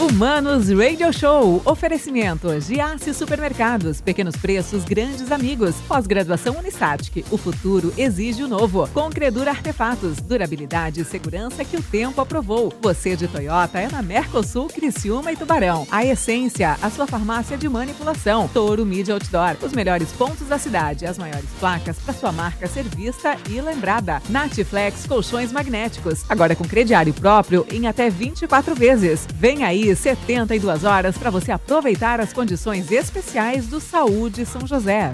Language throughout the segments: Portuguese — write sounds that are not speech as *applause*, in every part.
Humanos Radio Show. Oferecimento. Giasse Supermercados. Pequenos preços, grandes amigos. Pós-graduação Unisatic. O futuro exige o novo. Com Credura Artefatos. Durabilidade e segurança que o tempo aprovou. Você de Toyota é na Mercosul, Criciúma e Tubarão. A Essência. A sua farmácia de manipulação. Touro Media Outdoor. Os melhores pontos da cidade. As maiores placas para sua marca ser vista e lembrada. Natiflex Colchões Magnéticos. Agora com crediário próprio em até 24 vezes. Vem aí 72 horas para você aproveitar as condições especiais do Saúde São José.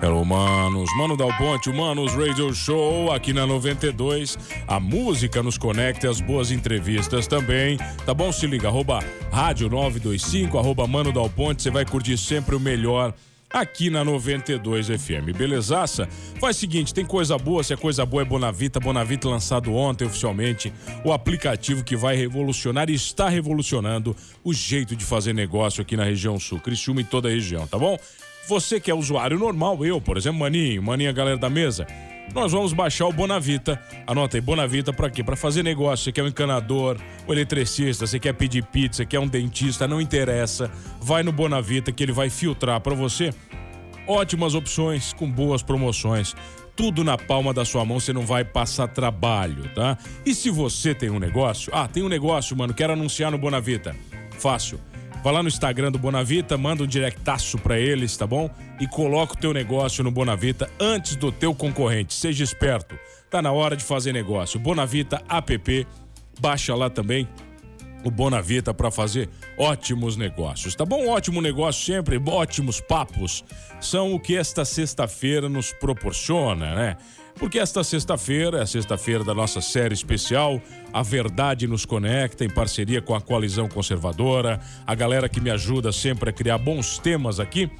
Hello, manos. Mano Dal Ponte, Manos Radio Show, aqui na 92. A música nos conecta e as boas entrevistas também. Tá bom? Se liga, arroba rádio 925, arroba Mano Dal Ponte. Você vai curtir sempre o melhor aqui na 92 FM. Belezaça? Faz o seguinte, tem coisa boa, se é coisa boa é Bonavita. Bonavita lançado ontem oficialmente, o aplicativo que vai revolucionar e está revolucionando o jeito de fazer negócio aqui na região sul, Criciúma e toda a região, tá bom? Você que é usuário normal, eu, por exemplo, Maninho, Maninho, a galera da mesa, nós vamos baixar o Bonavita. Anota aí, Bonavita para quê? Para fazer negócio. Você quer um encanador, um eletricista, você quer pedir pizza, quer um dentista, não interessa. Vai no Bonavita que ele vai filtrar para você ótimas opções com boas promoções. Tudo na palma da sua mão, você não vai passar trabalho, tá? E se você tem um negócio? Ah, tem um negócio, mano, quero anunciar no Bonavita. Fácil Vai lá no Instagram do Bonavita, manda um directaço para eles, tá bom? E coloca o teu negócio no Bonavita antes do teu concorrente. Seja esperto. Tá na hora de fazer negócio. Bonavita app, baixa lá também o Bonavita para fazer ótimos negócios, tá bom? Ótimo negócio sempre, ótimos papos são o que esta sexta-feira nos proporciona, né? Porque esta sexta-feira é a sexta-feira da nossa série especial, A Verdade nos Conecta, em parceria com a Coalizão Conservadora, a galera que me ajuda sempre a criar bons temas aqui.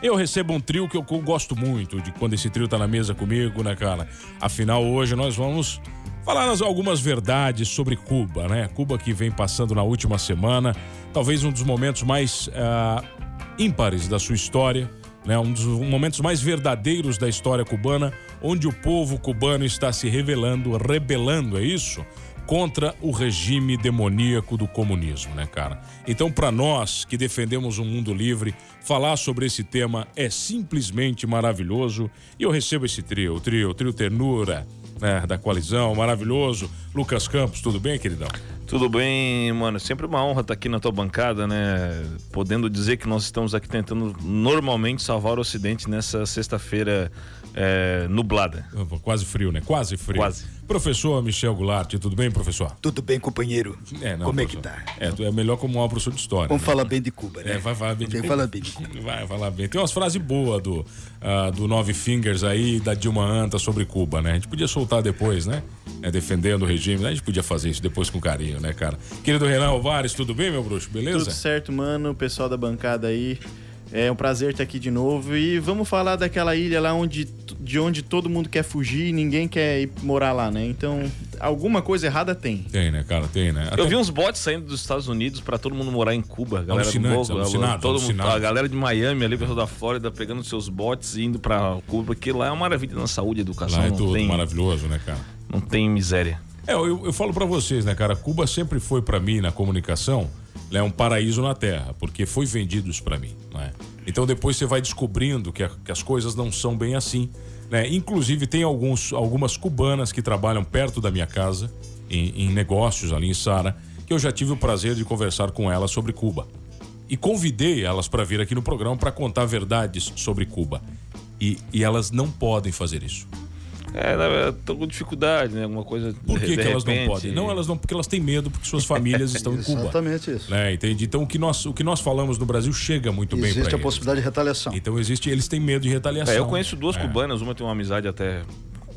Eu recebo um trio que eu gosto muito de quando esse trio tá na mesa comigo, né, cara? Afinal, hoje nós vamos falar algumas verdades sobre Cuba, né? Cuba que vem passando na última semana, talvez um dos momentos mais uh, ímpares da sua história né, um dos momentos mais verdadeiros da história cubana, onde o povo cubano está se revelando, rebelando, é isso? Contra o regime demoníaco do comunismo, né, cara? Então, para nós que defendemos um mundo livre, falar sobre esse tema é simplesmente maravilhoso. E eu recebo esse trio, o trio, o trio Ternura, né, da coalizão, maravilhoso. Lucas Campos, tudo bem, queridão? Tudo bem, mano. Sempre uma honra estar aqui na tua bancada, né? Podendo dizer que nós estamos aqui tentando normalmente salvar o Ocidente nessa sexta-feira é, nublada. Quase frio, né? Quase frio. Quase. Professor Michel Goulart, tudo bem, professor? Tudo bem, companheiro. É, não, como professor. é que tá? É, é melhor como um professor de história. Vamos né? falar bem de Cuba, né? É, vai falar bem de Cuba. falar bem de Cuba. *laughs* Vai falar bem. Tem umas frases boas do, uh, do Nove Fingers aí, da Dilma Anta sobre Cuba, né? A gente podia soltar depois, né? É, defendendo o regime, né? A gente podia fazer isso depois com carinho, né, cara? Querido Renan Alvares, tudo bem, meu bruxo? Beleza? Tudo certo, mano. Pessoal da bancada aí. É um prazer estar aqui de novo. E vamos falar daquela ilha lá onde, de onde todo mundo quer fugir e ninguém quer ir morar lá, né? Então, alguma coisa errada tem. Tem, né, cara? Tem, né? Eu vi uns botes saindo dos Estados Unidos para todo mundo morar em Cuba. A galera Alucinantes, do Bogo, alucinados, todo mundo, a galera de Miami ali, o pessoal da Flórida, pegando seus botes e indo para Cuba, que lá é uma maravilha na saúde e educação. Lá é não tudo tem, maravilhoso, né, cara? Não tem miséria. É, eu, eu falo pra vocês, né, cara? Cuba sempre foi pra mim na comunicação, né, um paraíso na Terra, porque foi vendido isso pra mim, né? Então depois você vai descobrindo que, a- que as coisas não são bem assim, né? Inclusive tem alguns, algumas cubanas que trabalham perto da minha casa, em, em negócios ali em Sara, que eu já tive o prazer de conversar com elas sobre Cuba. E convidei elas para vir aqui no programa para contar verdades sobre Cuba. E, e elas não podem fazer isso. É, tô com dificuldade, né? Alguma coisa. Por de- que, de que elas não repente- podem? Não, elas não, porque elas têm medo, porque suas famílias *laughs* estão em Cuba. Exatamente isso. Né, entende? Então o que, nós, o que nós falamos no Brasil chega muito bem Existe para a eles. possibilidade de retaliação. Então existe, eles têm medo de retaliação. É, eu conheço duas É. cubanas, uma tem uma amizade até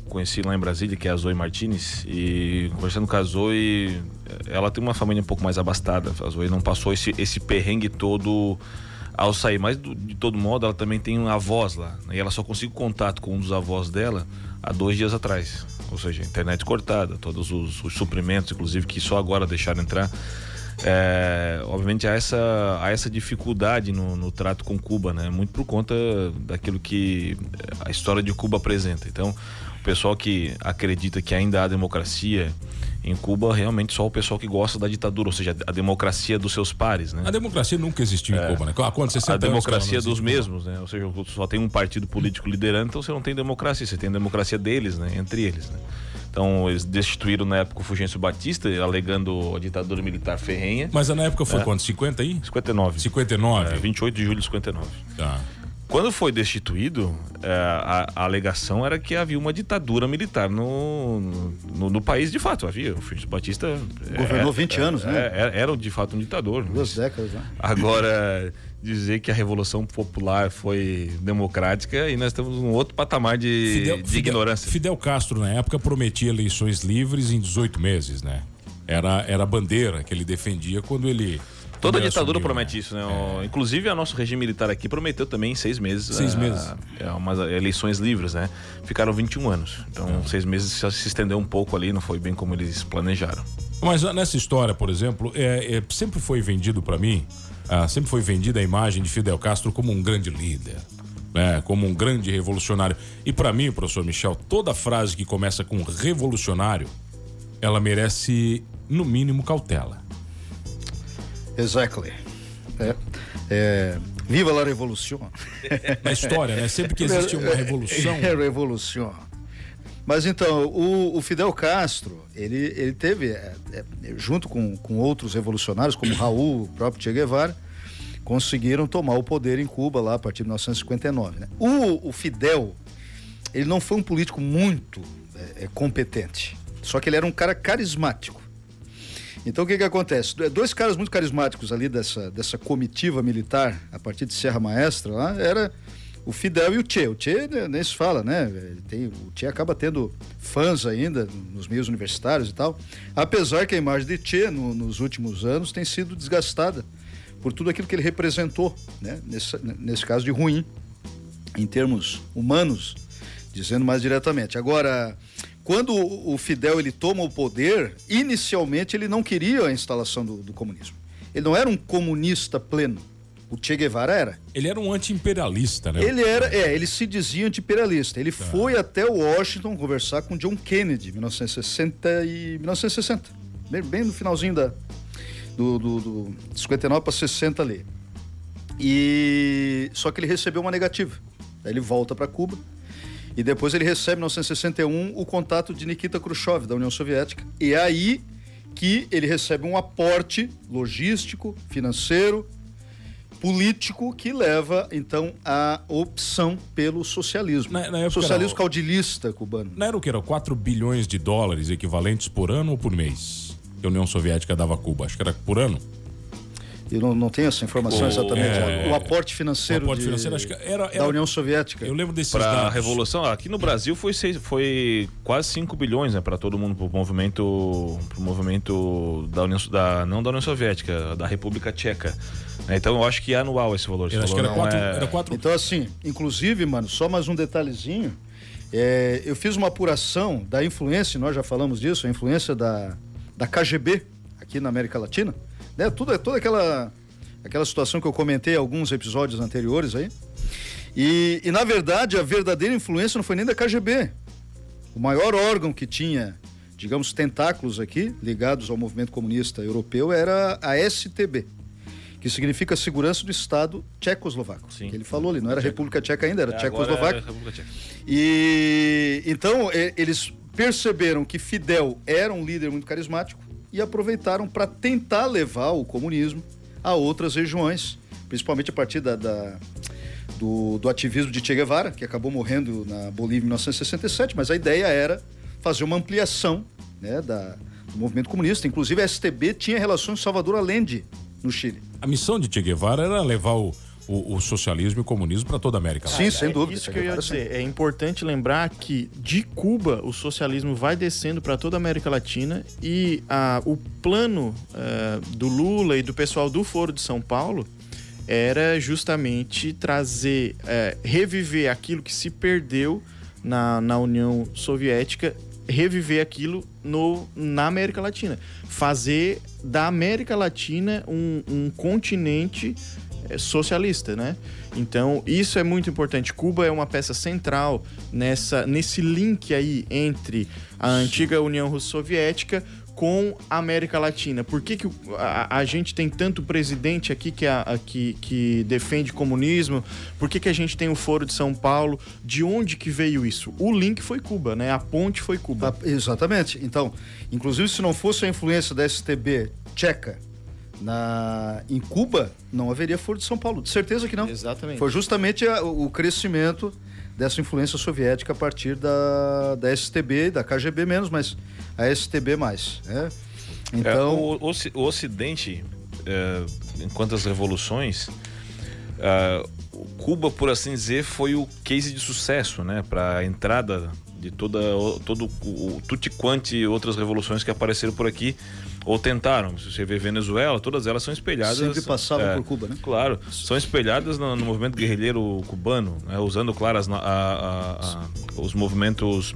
conheci lá em Brasília, que é a Zoe Martinez, e conversando com a Zoe, ela tem uma família um pouco mais abastada. A Zoe não passou esse, esse perrengue todo ao sair, mas de todo modo ela também tem avós lá, né? e ela só conseguiu contato com um dos avós dela há dois dias atrás. Ou seja, internet cortada, todos os, os suprimentos, inclusive, que só agora deixaram entrar. É, obviamente há essa, há essa dificuldade no, no trato com Cuba, né? Muito por conta daquilo que a história de Cuba apresenta. Então, o pessoal que acredita que ainda há democracia Em Cuba, realmente só o pessoal que gosta da ditadura, ou seja, a democracia dos seus pares, né? A democracia nunca existiu em Cuba, né? Quanto? 60 a democracia dos mesmos, né? Ou seja, só tem um partido político liderando, então você não tem democracia, você tem a democracia deles, né? Entre eles, né? Então, eles destituíram na época o Fulgêncio Batista, alegando a ditadura militar ferrenha. Mas na época foi É. quanto? 50 aí? 59. 59? É, 28 de julho de 59. Tá. Quando foi destituído, é, a, a alegação era que havia uma ditadura militar no, no, no país, de fato. Havia. O Fulgêncio Batista. Governou 20 anos, né? é, Era, era, de fato um ditador. Duas décadas, né? Agora, dizer que a Revolução Popular foi democrática e nós estamos num outro patamar de, de ignorância. Fidel Castro, na época, prometia eleições livres em 18 meses, né? Era, era a bandeira que ele defendia quando ele. Toda ditadura assumiu, promete né? isso, né? O- Inclusive, o nosso regime militar aqui prometeu também em seis meses. Seis ah, meses. É, umas eleições livres, né? Ficaram 21 anos. Então, seis meses se estendeu um pouco ali, não foi bem como eles planejaram. Mas nessa história, por exemplo, é, é, sempre foi vendido para mim, ah, sempre foi vendida a imagem de Fidel Castro como um grande líder, né? como um grande revolucionário. E para mim, professor Michel, toda frase que começa com revolucionário, ela merece, no mínimo, cautela. Exactly. É, é, viva la revolução. Na história, né? Sempre que existe uma revolução. É, revolução. Mas então, o, o Fidel Castro, ele, ele teve, é, é, junto com, com outros revolucionários, como Raul, o próprio Che Guevara, conseguiram tomar o poder em Cuba lá a partir de 1959. né? O, o Fidel, ele não foi um político muito é, é, competente, só que ele era um cara carismático. Então o que que acontece? Dois caras muito carismáticos ali dessa, dessa comitiva militar, a partir de Serra Maestra lá, era o Fidel e o Che. O Che né, nem se fala, né? Ele Tem, o Che acaba tendo fãs ainda nos meios universitários e tal. Apesar que a imagem de Che no- nos últimos anos tem sido desgastada por tudo aquilo que ele representou, né? Nesse, nesse caso de ruim, em termos humanos, dizendo mais diretamente. Agora, quando o Fidel ele toma o poder, inicialmente ele não queria a instalação do, do comunismo. Ele não era um comunista pleno. O Che Guevara era. Ele era um anti-imperialista, né? Ele era, é, ele se dizia anti-imperialista. Ele foi até Washington conversar com John Kennedy em 1960 e 1960, bem, bem no finalzinho da do, do, do 59 para 60 ali. E só que ele recebeu uma negativa. Aí ele volta para Cuba e depois ele recebe em 1961 o contato de Nikita Khrushchev da União Soviética. E é aí que ele recebe um aporte logístico, financeiro, político que leva então à opção pelo socialismo. Na- na socialismo era caudilista cubano. Não era o que? Era 4 bilhões de dólares equivalentes por ano ou por mês? Que a União Soviética dava a Cuba. Acho que era por ano. Eu não, não tenho essa informação O- exatamente. é, o aporte financeiro, o aporte de- financeiro, acho que era- da era- União Soviética. Eu lembro desses Para a revolução, aqui no Brasil foi, seis, foi quase 5 bilhões, né, para todo mundo, pro movimento, pro movimento da União, da, não da União Soviética, da República Tcheca. né? Então eu acho que é anual esse valor. Esse Eu acho que valor era não 4. é- Era quatro Então, assim, inclusive, mano, só mais um detalhezinho. É, eu fiz uma apuração da influência, nós já falamos disso, a influência da, da KGB aqui na América Latina. Né? Tudo, toda aquela, aquela situação que eu comentei em alguns episódios anteriores aí. E, e, na verdade, a verdadeira influência não foi nem da KGB. O maior órgão que tinha, digamos, tentáculos aqui, ligados ao movimento comunista europeu, era a STB, que significa Segurança do Estado Tchecoslovaco. Sim. Que ele falou ali, não era República Tcheca ainda, era É, é Tchecoslováquia. República Tcheca. E então eles perceberam que Fidel era um líder muito carismático e aproveitaram para tentar levar o comunismo a outras regiões, principalmente a partir da, da- do, do ativismo de Che Guevara, que acabou morrendo na Bolívia em 1967, mas a ideia era fazer uma ampliação né, da, do movimento comunista. Inclusive a STB tinha relações com Salvador Allende, no Chile. A missão de Che Guevara era levar o, o, o socialismo e o comunismo para toda a América Sim, sem é dúvida. Isso Che que eu ia dizer. É importante lembrar que de Cuba o socialismo vai descendo para toda a América Latina e a, o plano eh, do Lula e do pessoal do Foro de São Paulo era justamente trazer, eh, reviver aquilo que se perdeu na, na União Soviética, reviver aquilo no, na América Latina. Fazer da América Latina um, um continente é, socialista, né? Então, isso é muito importante. Cuba é uma peça central nessa, nesse link aí entre a antiga União Russo-Soviética com a América Latina. Por que, que a, a gente tem tanto presidente aqui que, a, a, que, que defende comunismo? Por que, que a gente tem o Foro de São Paulo? De onde que veio isso? O link foi Cuba, né? A ponte foi Cuba. Ah, exatamente. Então, inclusive se não fosse a influência da STB tcheca na, em Cuba, não haveria Foro de São Paulo. De certeza que não. Exatamente. Foi justamente a, o crescimento dessa influência soviética a partir da, da STB, da KGB menos, mas a STB mais. Né? Então, é, o, o, Ocidente, é, enquanto as revoluções, é, Cuba, por assim dizer, foi o case de sucesso, né, para a entrada de toda todo o tutti quanti outras revoluções que apareceram por aqui ou tentaram. Se você vê Venezuela, todas elas são espelhadas. Sempre passavam é, por Cuba, né? Claro, são espelhadas no, no movimento guerrilheiro cubano, né, usando, claro, as, a, a, a, os movimentos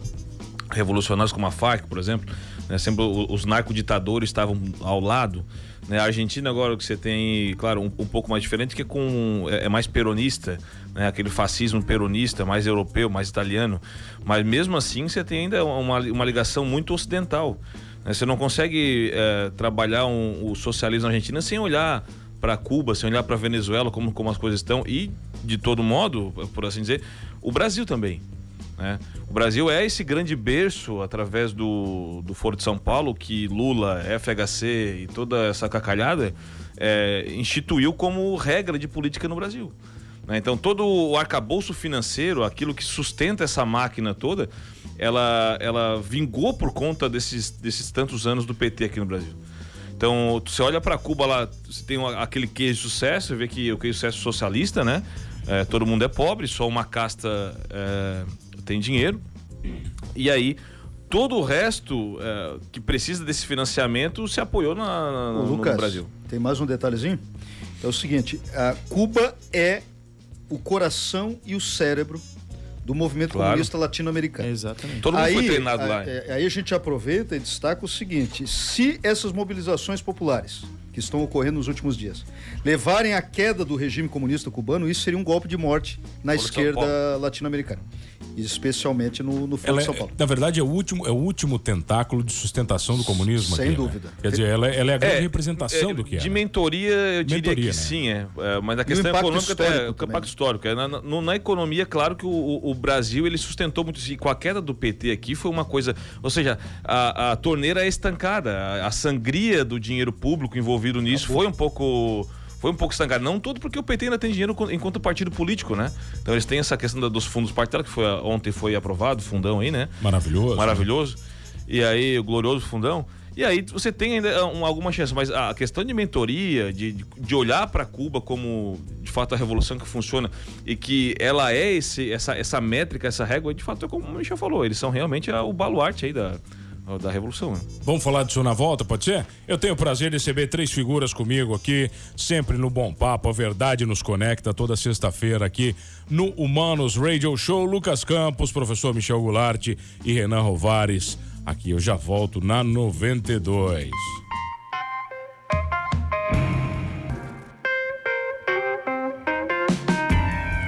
revolucionários como a FARC, por exemplo. Né, sempre os narcoditadores estavam ao lado. Né, a Argentina agora que você tem, claro, um, um pouco mais diferente, que é, com, é, é mais peronista, né, aquele fascismo peronista, mais europeu, mais italiano. Mas mesmo assim você tem ainda uma, uma ligação muito ocidental. Né? Você não consegue é, trabalhar um, o socialismo na Argentina sem olhar para Cuba, sem olhar para Venezuela, como, como as coisas estão, e, de todo modo, por assim dizer, o Brasil também. Né? O Brasil é esse grande berço, através do, do Foro de São Paulo, que Lula, FHC e toda essa cacalhada é, instituiu como regra de política no Brasil. Né? Então, todo o arcabouço financeiro, aquilo que sustenta essa máquina toda, ela, ela vingou por conta desses, desses tantos anos do PT aqui no Brasil. Então, você olha para Cuba lá, você tem aquele queijo de sucesso, você vê que o queijo de sucesso socialista, né? É, todo mundo é pobre, só uma casta é, tem dinheiro. E aí, todo o resto é, que precisa desse financiamento se apoiou na, na, no, Lucas, no Brasil. Tem mais um detalhezinho? É o seguinte: a Cuba é o coração e o cérebro do movimento claro. comunista latino-americano. Exatamente. Todo mundo aí, foi treinado lá. É, aí a gente aproveita e destaca o seguinte: se essas mobilizações populares que estão ocorrendo nos últimos dias levarem à queda do regime comunista cubano, isso seria um golpe de morte na Por esquerda latino-americana especialmente no, no Foro de São é, Paulo. na verdade, é o, último, é o último tentáculo de sustentação do comunismo. Sem aqui, né? dúvida. Né? Quer dizer, ela, ela é a grande é, representação é, do que é. De mentoria, eu diria mentoria, que né? sim, é. é. Mas a questão econômica é o impacto histórico. Na, na, na, economia, claro que o, o, Brasil ele sustentou muito isso. E com a queda do PT aqui foi uma coisa. Ou seja, a, a torneira é estancada. A, a sangria do dinheiro público envolvido nisso foi um pouco foi um pouco estancado. Não todo porque o PT ainda tem dinheiro enquanto partido político, né? Então eles têm essa questão dos fundos partidários, que foi, ontem foi aprovado, fundão aí, né? Maravilhoso. Maravilhoso. Né? E aí, o glorioso fundão. E aí você tem ainda ah, um, alguma chance, mas a questão de mentoria, de, de olhar para Cuba como de fato a revolução que funciona e que ela é esse, essa, essa métrica, essa régua, de fato é como o Michel falou, eles são realmente o baluarte aí da, da Revolução. Né? Vamos falar disso na volta, pode ser? Eu tenho o prazer de receber três figuras comigo aqui, sempre no Bom Papo. A verdade nos conecta toda sexta-feira aqui no Humanos Radio Show. Lucas Campos, professor Michel Goulart e Renan Rovares. Aqui eu já volto na 92.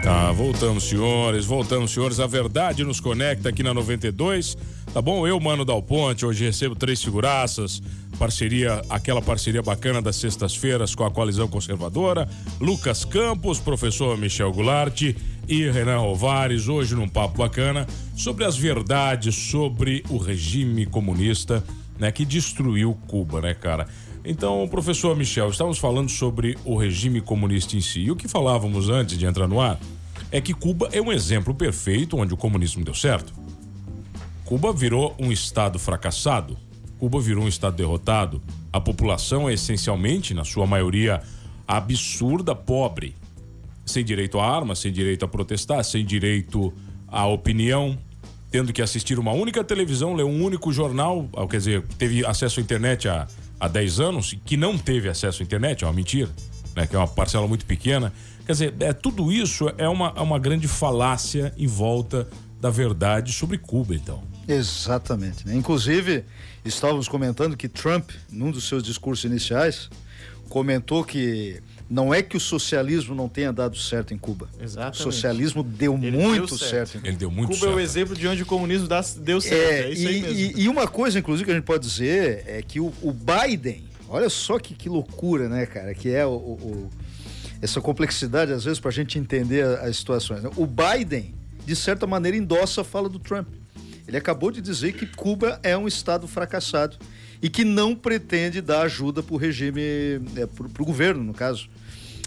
Tá, voltamos, senhores, voltamos, senhores. A verdade nos conecta aqui na 92. Tá bom? Eu, Mano Dal Ponte, hoje recebo três figuraças, parceria, aquela parceria bacana das sextas-feiras com a coalizão conservadora, Lucas Campos, professor Michel Goulart e Renan Rovares, hoje num papo bacana sobre as verdades sobre o regime comunista, né, que destruiu Cuba, né, cara? Então, professor Michel, estamos falando sobre o regime comunista em si. E o que falávamos antes de entrar no ar é que Cuba é um exemplo perfeito onde o comunismo deu certo. Cuba virou um estado fracassado. Cuba virou um estado derrotado. A população é essencialmente, na sua maioria, absurda, pobre. Sem direito a armas, sem direito a protestar, sem direito à opinião, tendo que assistir uma única televisão, ler um único jornal, ah, quer dizer, teve acesso à internet há, há 10 anos, que não teve acesso à internet, é uma mentira, né? que é uma parcela muito pequena. Quer dizer, é, tudo isso é uma, é uma grande falácia em volta da verdade sobre Cuba, então. Exatamente. Né? Inclusive, estávamos comentando que Trump, num dos seus discursos iniciais, comentou que não é que o socialismo não tenha dado certo em Cuba. Exatamente. O socialismo deu Ele muito deu certo. certo. em Cuba. Ele deu muito Cuba certo. é o exemplo de onde o comunismo dá- deu certo. É, É, isso aí e, mesmo. e- e uma coisa, inclusive, que a gente pode dizer é que o, o Biden, olha só que, que loucura, né, cara? Que é o, o- o- essa complexidade, às vezes, para a gente entender a- as situações. né? O Biden, de certa maneira, endossa a fala do Trump. Ele acabou de dizer que Cuba é um Estado fracassado e que não pretende dar ajuda para o regime, para o governo, no caso,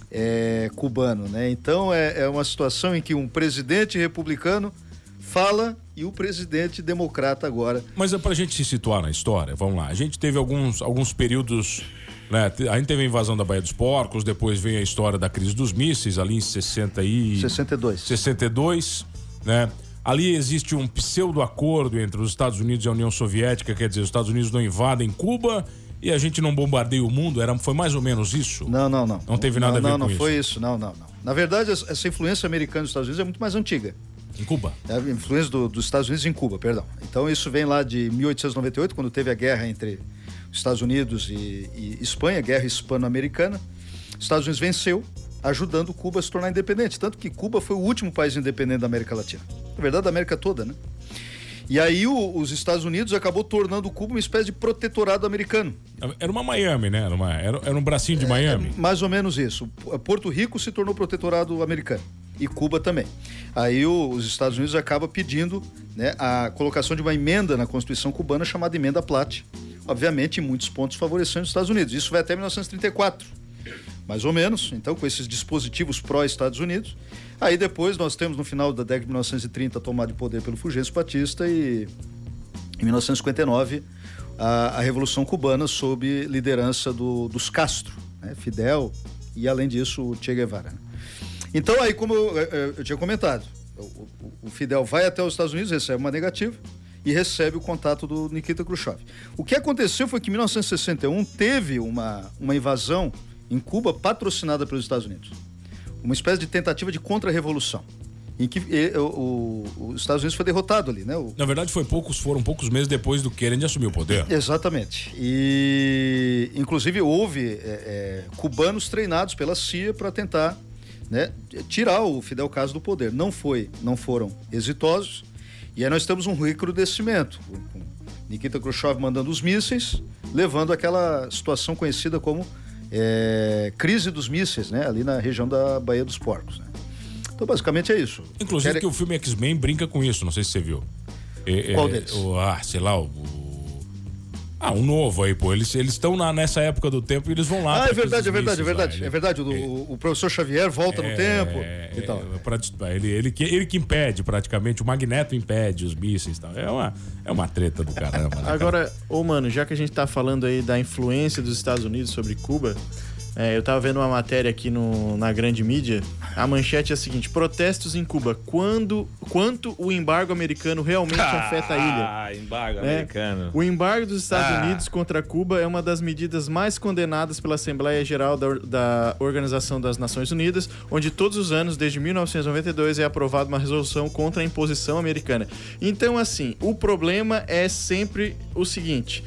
é, cubano. Né? Então é, é uma situação em que um presidente republicano fala e o presidente democrata agora. Mas é pra gente se situar na história, vamos lá. A gente teve alguns, alguns períodos. Né? A gente teve a invasão da Baía dos Porcos, depois veio a história da crise dos mísseis, ali em 60 e... 62. 62, né? Ali existe um pseudo-acordo entre os Estados Unidos e a União Soviética, quer dizer, os Estados Unidos não invadem Cuba e a gente não bombardeia o mundo, era, foi mais ou menos isso? Não, não, não. Não teve nada não, a ver não, com não isso. foi isso, não, não, não. Na verdade, essa influência americana nos Estados Unidos é muito mais antiga. Em Cuba? É a influência do- dos Estados Unidos em Cuba, perdão. Então isso vem lá de 1898, quando teve a guerra entre os Estados Unidos e, e Espanha, a guerra hispano-americana. Os Estados Unidos venceu, ajudando Cuba a se tornar independente. Tanto que Cuba foi o último país independente da América Latina. Na verdade, da América toda, né? E aí o- os Estados Unidos acabou tornando Cuba uma espécie de protetorado americano. Era uma Miami, né? Era, uma- era- era um bracinho de Miami. Mais ou menos isso. P- Porto Rico se tornou protetorado americano e Cuba também. Aí o- os Estados Unidos acaba pedindo né, a colocação de uma emenda na Constituição cubana chamada emenda Platt. Obviamente, em muitos pontos favorecendo os Estados Unidos. Isso vai até 1934, mais ou menos. Então, com esses dispositivos pró-Estados Unidos. Aí depois nós temos no final da década de 1930 a tomada de poder pelo Fulgêncio Batista e em 1959 a, a Revolução Cubana sob liderança do- dos Castro, né? Fidel e além disso o Che Guevara. né? Então aí como eu, eu- eu tinha comentado, o, o- o Fidel vai até os Estados Unidos, recebe uma negativa e recebe o contato do Nikita Khrushchev. O que aconteceu foi que em 1961 teve uma, uma invasão em Cuba patrocinada pelos Estados Unidos. Uma espécie de tentativa de contra-revolução. Em que eh, o- o- os Estados Unidos foi derrotado ali, né? O- Na verdade, foi poucos, foram poucos meses depois do Kennedy assumir o poder. Exatamente. E, inclusive, houve é, é, cubanos treinados pela CIA para tentar né, tirar o Fidel Castro do poder. Não foi, não foram exitosos. E aí nós temos um recrudescimento. Nikita Khrushchev mandando os mísseis, levando aquela situação conhecida como é, crise dos mísseis, né, ali na região da Baía dos Porcos. né. Então, basicamente é isso. Inclusive Quer- que o filme X-Men brinca com isso, não sei se você viu. É, Qual é, deles? O, ah, sei lá, o. Ah, um novo aí, pô. Eles estão nessa época do tempo e eles vão lá. Ah, pra é verdade, é verdade, é lá. verdade. Ele- É verdade. O, o- o professor Xavier volta no É, tempo é, e tal. é, pra- ele, ele, que, ele que impede praticamente, o Magneto impede os mísseis e tal. É uma, é uma treta do caramba. né, cara? Agora, ô mano, já que a gente tá falando aí da influência dos Estados Unidos sobre Cuba, é, eu tava vendo uma matéria aqui no, na grande mídia. A manchete é a seguinte: protestos em Cuba. Quando, quanto o embargo americano realmente afeta a ilha? Ah, embargo né? americano. O embargo dos Estados Ah. Unidos contra Cuba é uma das medidas mais condenadas pela Assembleia Geral da, da Organização das Nações Unidas, onde todos os anos, desde 1992, é aprovada uma resolução contra a imposição americana. Então, assim, o problema é sempre o seguinte.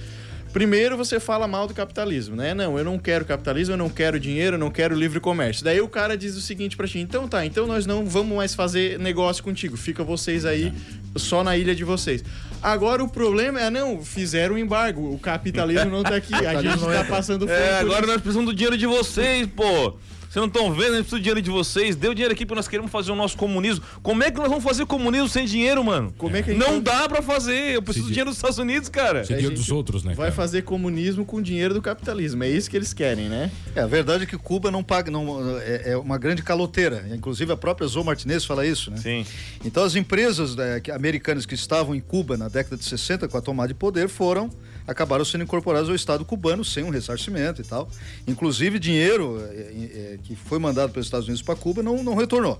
Primeiro você fala mal do capitalismo, né? Não, eu não quero capitalismo, eu não quero dinheiro, eu não quero livre comércio. Daí o cara diz o seguinte pra ti: então tá, então nós não vamos mais fazer negócio contigo, fica vocês aí só na ilha de vocês. Agora o problema é, não, fizeram o embargo, o capitalismo não tá aqui, a gente tá passando fome. É, agora nós precisamos do dinheiro de vocês, pô. Vocês não estão vendo? A gente precisa do dinheiro de vocês. Deu dinheiro aqui porque nós queremos fazer o nosso comunismo. Como é que nós vamos fazer comunismo sem dinheiro, mano? Como é que a gente Não dá pra fazer. Eu preciso do dinheiro dos Estados Unidos, cara. Esse dia gente dos outros, né? vai cara? fazer comunismo com dinheiro do capitalismo? É isso que eles querem, né? É, a verdade é que Cuba não paga, não, é, é uma grande caloteira. Inclusive a própria Zoe Martinez fala isso, né? Sim. Então as empresas né, americanas que estavam em Cuba na década de 60 com a tomada de poder foram acabaram sendo incorporadas ao Estado cubano sem um ressarcimento e tal. Inclusive dinheiro é, é, que foi mandado pelos Estados Unidos para Cuba não, não retornou.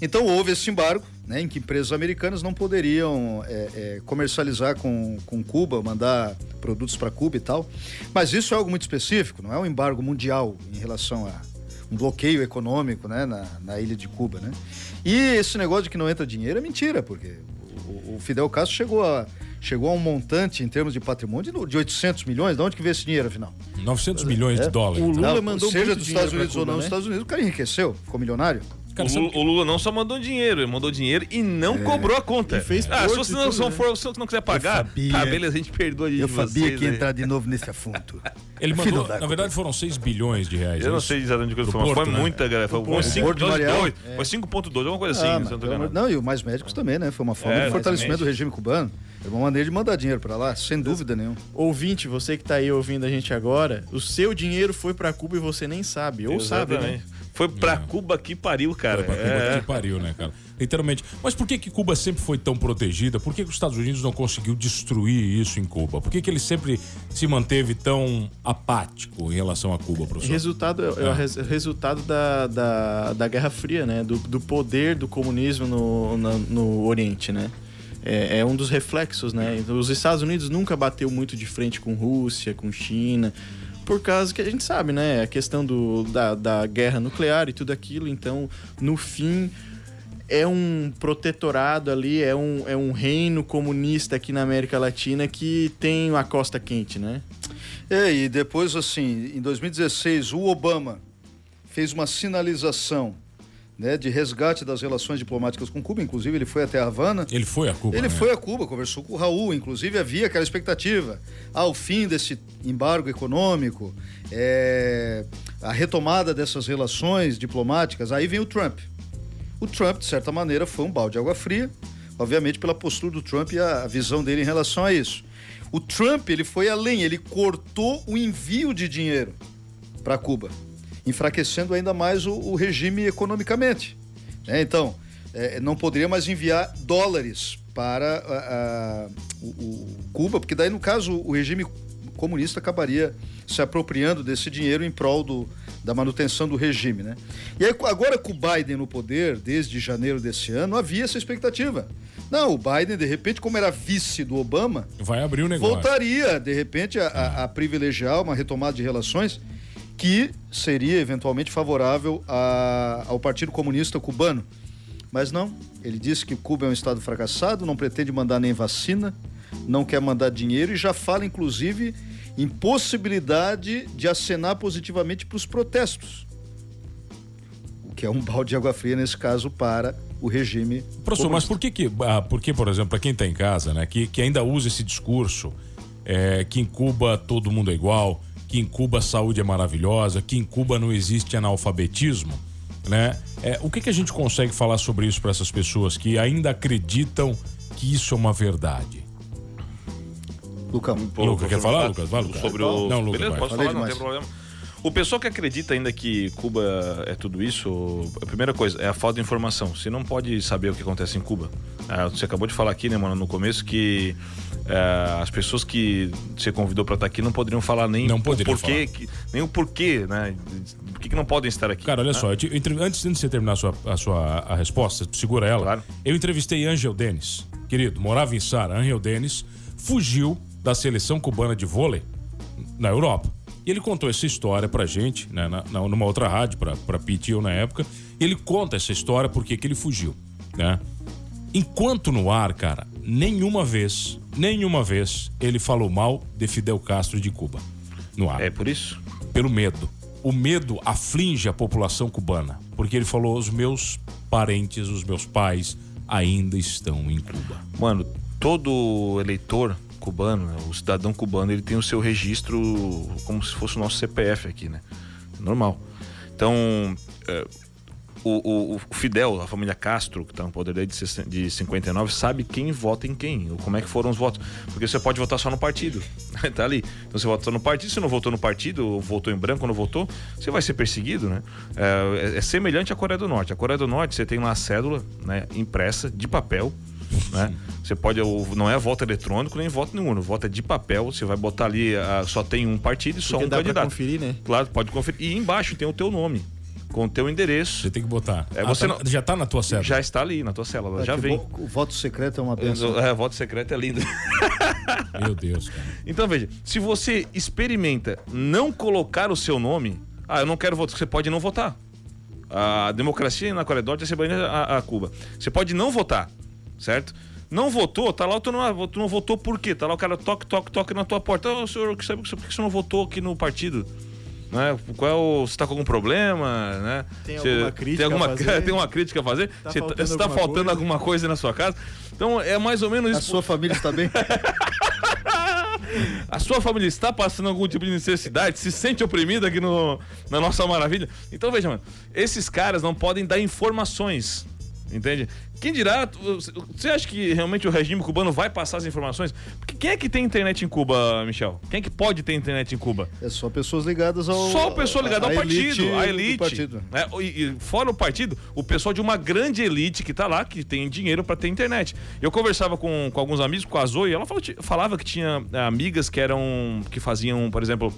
Então houve esse embargo, né, em que empresas americanas não poderiam é, é, comercializar com, com Cuba, mandar produtos para Cuba e tal. Mas isso é algo muito específico, não é um embargo mundial em relação a um bloqueio econômico né, na, na ilha de Cuba. Né? E esse negócio de que não entra dinheiro é mentira, porque o, o Fidel Castro chegou a, chegou a um montante em termos de patrimônio de, de 800 milhões. De onde que veio esse dinheiro, afinal? 900 milhões de dólares. O Lula Não, mandou seja muito dos Estados Unidos ou Cuba, não, né? nos Estados Unidos o cara enriqueceu, ficou milionário. Cara, o, Lula, o Lula não só mandou dinheiro, ele mandou dinheiro e não cobrou a conta. E fez ah, se você não, tudo, né? for, se você não quiser pagar, sabia. tá, beleza, a gente perdoa de Eu vocês. sabia que ia entrar de novo nesse assunto. *laughs* Ele mandou, na verdade foram 6 bilhões de reais. Eu é não sei exatamente o que ele Do falou, mas foi né? muita, galera. Foi, Porto. foi Porto de Mariel. 5.2, foi 5.2, alguma coisa assim. Ah, eu não e o mais médicos também, né? Foi uma forma É, de fortalecimento exatamente. do regime cubano. É uma maneira de mandar dinheiro pra lá, sem dúvida nenhuma. Ouvinte, você que tá aí ouvindo a gente agora, o seu dinheiro foi pra Cuba e você nem sabe. Ou sabe, né? Foi pra É. Cuba que pariu, cara. Pra Cuba É. que pariu, né, cara? Literalmente. Mas por que, que Cuba sempre foi tão protegida? Por que, que os Estados Unidos não conseguiu destruir isso em Cuba? Por que, que ele sempre se manteve tão apático em relação a Cuba, professor? Resultado, é o É. res- resultado da, da, da Guerra Fria, né? Do, do poder do comunismo no, na- no Oriente, né? É, é um dos reflexos, né? Os Estados Unidos nunca bateu muito de frente com Rússia, com China, por causa que a gente sabe, né? A questão do, da, da guerra nuclear e tudo aquilo. Então, no fim, é um protetorado ali, é um, é um reino comunista aqui na América Latina que tem a costa quente, né? É, e depois, assim, em 2016, o Obama fez uma sinalização né, de resgate das relações diplomáticas com Cuba. Inclusive, ele foi até a Havana. Ele foi a Cuba. Ele né? foi a Cuba, conversou com o Raul, inclusive havia aquela expectativa. Ao fim desse embargo econômico, é, a retomada dessas relações diplomáticas, aí vem o Trump. O Trump, de certa maneira, foi um balde de água fria, obviamente pela postura do Trump e a visão dele em relação a isso. O Trump, ele foi além, ele cortou o envio de dinheiro para Cuba, enfraquecendo ainda mais o, o regime economicamente. né? Então, é, não poderia mais enviar dólares para a- a- o, o Cuba, porque daí, no caso, o regime comunista acabaria se apropriando desse dinheiro em prol do, da manutenção do regime. Né? E aí, agora com o Biden no poder, desde janeiro desse ano, havia essa expectativa. Não, o Biden, de repente, como era vice do Obama, Vai abrir o negócio. voltaria, de repente, a, a- a privilegiar uma retomada de relações que seria eventualmente favorável a- ao Partido Comunista Cubano. Mas não, ele disse que Cuba é um estado fracassado, não pretende mandar nem vacina, não quer mandar dinheiro e já fala, inclusive, em possibilidade de acenar positivamente para os protestos. O que é um balde de água fria, nesse caso, para o regime. Professor, mas por que que, ah, por que, por exemplo, para quem está em casa, né, que, que ainda usa esse discurso, é, que em Cuba todo mundo é igual, que em Cuba a saúde é maravilhosa, que em Cuba não existe analfabetismo, né? É, o que, que a gente consegue falar sobre isso para essas pessoas que ainda acreditam que isso é uma verdade? Lucas, quer sobre- falar, Lucas? Vai, Lucas. Sobre o... Não, Lucas, Beleza, vai. posso Falei falar, não demais. tem problema. O pessoal que acredita ainda que Cuba é tudo isso, a primeira coisa é a falta de informação. Você não pode saber o que acontece em Cuba. Ah, você acabou de falar aqui, né, mano, no começo, que ah, as pessoas que você convidou para estar aqui não poderiam falar nem Não o poderiam porquê, que- nem o porquê, né? Por que, que não podem estar aqui? Cara, olha só, eu te- entre- antes de você terminar a sua, a sua a resposta, segura ela. Claro. Eu entrevistei Angel Denis, querido, morava em Sara. Angel Denis fugiu da seleção cubana de vôlei na Europa. E ele contou essa história pra gente, né, na, na- numa outra rádio, pra, pra Pete e eu na época. Ele conta essa história porque que ele fugiu, né? Enquanto no ar, cara, nenhuma vez, nenhuma vez ele falou mal de Fidel Castro de Cuba. No ar É por isso? pelo medo. O medo aflige a população cubana, porque ele falou: os meus parentes, os meus pais ainda estão em Cuba. Mano, todo eleitor cubano, né, o cidadão cubano, ele tem o seu registro como se fosse o nosso CPF aqui, né? Normal. Então, é, o, o- o Fidel, a família Castro, que está no poder desde de 59, sabe quem vota em quem, ou como é que foram os votos. Porque você pode votar só no partido. *laughs* tá ali. Então você vota só no partido, se não votou no partido, ou votou em branco ou não votou, você vai ser perseguido, né? É, é- é semelhante à Coreia do Norte. A Coreia do Norte, você tem lá a cédula né, impressa de papel. Né? Você pode, o- não é voto eletrônico nem voto nenhum, o voto é de papel. Você vai botar ali, ah, só tem um partido e só Porque um dá pra candidato. conferir, né? Claro, pode conferir. E embaixo tem o teu nome, com o teu endereço. Você tem que botar. É, Ah, você tá- não- Já tá na tua cédula. Já está ali na tua célula, É já vem. O, o voto secreto é uma benção. É, voto secreto é lindo. *laughs* Meu Deus, cara. Então veja, se você experimenta não colocar o seu nome, ah, eu não quero votar, você pode não votar. A democracia na Coreia do Norte é semelhante a, a Cuba. Você pode não votar, certo? Não votou, tá lá, tu não, tu não votou por quê? Tá lá o cara toque, toque, toque na tua porta. Ô, senhor, sabe por que você não votou aqui no partido? Né? Qual, você está com algum problema, né? Tem alguma crítica tem alguma, a fazer? *laughs* Tem uma crítica a fazer? Tá você faltando está alguma faltando coisa? alguma coisa na sua casa? Então é mais ou menos A isso. sua família está bem? *laughs* A sua família está passando algum tipo de necessidade? Se sente oprimida aqui no, na nossa maravilha? Então veja, mano, esses caras não podem dar informações. Entende? Quem dirá, você acha que realmente o regime cubano vai passar as informações? Porque quem é que tem internet em Cuba, Michel? Quem é que pode ter internet em Cuba? É só pessoas ligadas ao. Só o pessoal ligado ao à partido, elite do elite. partido. né? E, fora o partido, o pessoal de uma grande elite que tá lá, que tem dinheiro para ter internet. Eu conversava com, com alguns amigos, com a Zoe, e ela falou- falava que tinha amigas que eram. que faziam, por exemplo,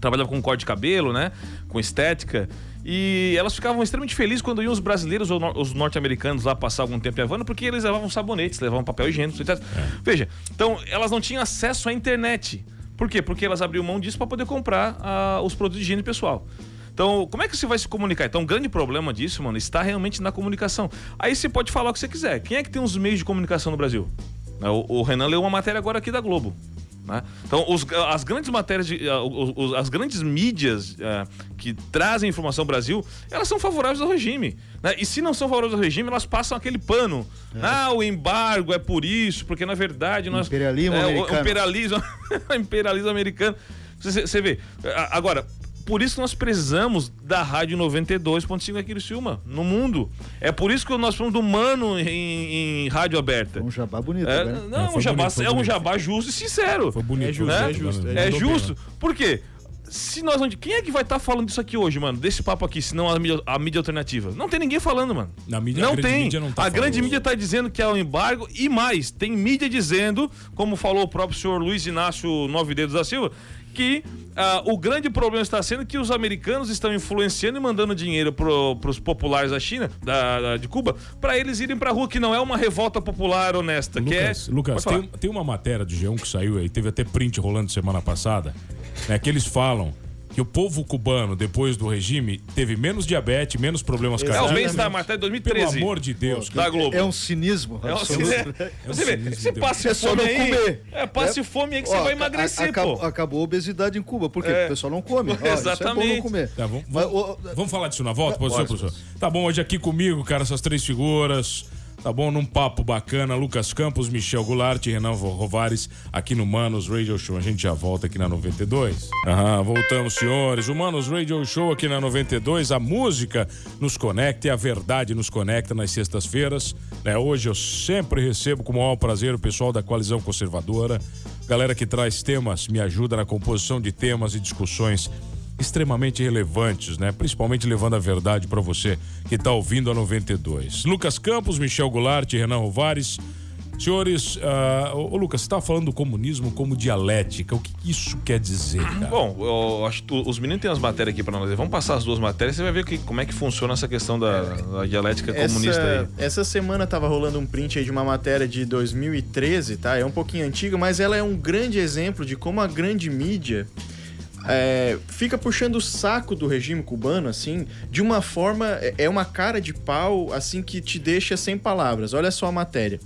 trabalhava com corte de cabelo, né? Com estética. E elas ficavam extremamente felizes quando iam os brasileiros ou nor- os norte-americanos lá passar algum tempo em Havana, porque eles levavam sabonetes, levavam papel higiênico, etc. Veja, então elas não tinham acesso à internet. Por quê? Porque elas abriam mão disso para poder comprar ah, os produtos de higiene pessoal. Então, como é que você vai se comunicar? Então, o grande problema disso, mano, está realmente na comunicação. Aí você pode falar o que você quiser. Quem é que tem os meios de comunicação no Brasil? Né, O, o Renan leu uma matéria agora aqui da Globo. Né? Então, os- as grandes matérias, de, ah, os- as grandes mídias ah, que trazem informação ao Brasil, elas são favoráveis ao regime. né? E se não são favoráveis ao regime, elas passam aquele pano. Ah, o embargo é por isso, porque na verdade nós. Imperialismo é, o americano. imperialismo, *laughs* imperialismo americano. Você, vê. A- Agora, por isso que nós precisamos da Rádio 92.5 aqui em Criciúma, no mundo. É por isso que nós falamos do Mano em, em rádio aberta. Um jabá bonito, É, né? não, É, um jabá, bonito, é um jabá justo e sincero. Foi bonito. É justo, né? é justo, É Mandou justo. Por quê? Se nós não. Quem é que vai estar falando disso aqui hoje, mano? Desse papo aqui, se não a mídia, a mídia alternativa? Não tem ninguém falando, mano. Na mídia- a não grande tem. mídia não tá a grande falando. mídia tá dizendo que é um embargo e mais, tem mídia dizendo, como falou o próprio senhor Luiz Inácio Nove Dedos da Silva, que ah, o grande problema está sendo que os americanos estão influenciando e mandando dinheiro para os populares da China, da, da- de Cuba, para eles irem para rua, que não é uma revolta popular honesta, que Lucas, é. Lucas tem, tem uma matéria do G1 que saiu aí, teve até print rolando semana passada, né, que eles falam que o povo cubano, depois do regime, teve menos diabetes, menos problemas É o cardíacos. bem-estar, matéria de Pelo 2013. amor de Deus. da Globo. É um cinismo. É um cinismo. Você vê, cinismo você de passe É só fome não aí. comer. É, passe É. fome aí que Ó, você vai emagrecer, acabou, pô. acabou a obesidade em Cuba. Por quê? É. Porque o pessoal não come. Ó, Isso é Exatamente. não comer. Tá, vamos, falar disso na volta, Bora, professor? Tá bom, hoje aqui comigo, cara, essas três figuras. Tá bom, num papo bacana, Lucas Campos, Michel Goulart e Renan Rovares aqui no Manos Radio Show. A gente já volta aqui na 92. Aham, voltamos, senhores. O Manos Radio Show aqui na 92. A música nos conecta e a verdade nos conecta nas sextas-feiras. né? Hoje eu sempre recebo com o maior prazer o pessoal da Coalizão Conservadora. Galera que traz temas, me ajuda na composição de temas e discussões extremamente relevantes, né? Principalmente levando a verdade para você que está ouvindo a 92. Lucas Campos, Michel Goulart, Renan Rovares. Senhores, ô, ô, Lucas, você estava falando do comunismo como dialética. O que que isso quer dizer, cara? Bom, eu acho que os meninos têm as matérias aqui pra nós. Vamos passar as duas matérias, você vai ver que, como é que funciona essa questão da, da dialética comunista aí. Essa, essa semana tava rolando um print aí de uma matéria de 2013, tá? É um pouquinho antiga, mas ela é um grande exemplo de como a grande mídia é, fica puxando o saco do regime cubano, assim, de uma forma. é- É uma cara de pau, assim, que te deixa sem palavras. Olha só a matéria.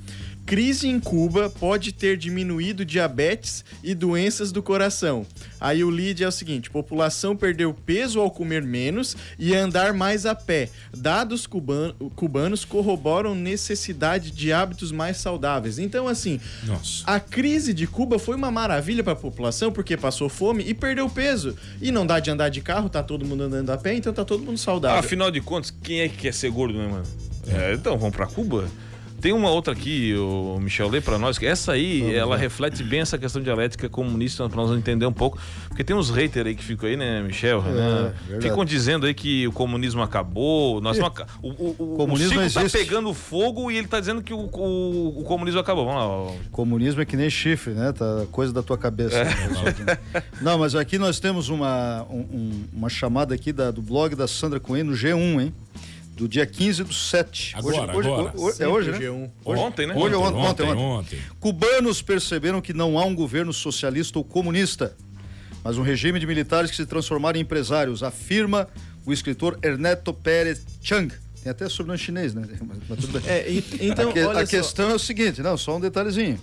Crise em Cuba pode ter diminuído diabetes e doenças do coração. Aí o lead é o seguinte: população perdeu peso ao comer menos e andar mais a pé. Dados cuban- cubanos corroboram necessidade de hábitos mais saudáveis. Então, assim, Nossa. a crise de Cuba foi uma maravilha para a população porque passou fome e perdeu peso. E não dá de andar de carro, tá todo mundo andando a pé, então tá todo mundo saudável. Ah, afinal de contas, quem é que quer ser gordo, né, mano? É, então, vamos pra Cuba? Tem uma outra aqui, o Michel, lê pra nós, que essa aí, ela reflete bem essa questão dialética comunista, pra nós entender um pouco. Porque tem uns haters aí que ficam aí, né, Michel, Renan? verdade. ficam dizendo aí que o comunismo acabou. Nós não o, o, o, Comunismo o Chico tá pegando fogo e ele tá dizendo que o, o, o comunismo acabou. Vamos lá. Comunismo é que nem chifre, né? Tá coisa da tua cabeça. É. né? Não, mas aqui nós temos uma, um- um- uma chamada aqui da- do blog da Sandra Coen no G1, hein? Do dia 15 do 7. Agora, hoje, agora. hoje- é hoje, né? G1. Ontem, né? Hoje ou ontem, ontem, ontem, ontem. ontem. Cubanos perceberam que não há um governo socialista ou comunista, mas um regime de militares que se transformaram em empresários, afirma o escritor Ernesto Pérez Chang. Tem até sobrenome chinês, né? Mas, *laughs* mas tudo bem. É, e- então, a que- olha a só. questão é o seguinte, não, só um detalhezinho.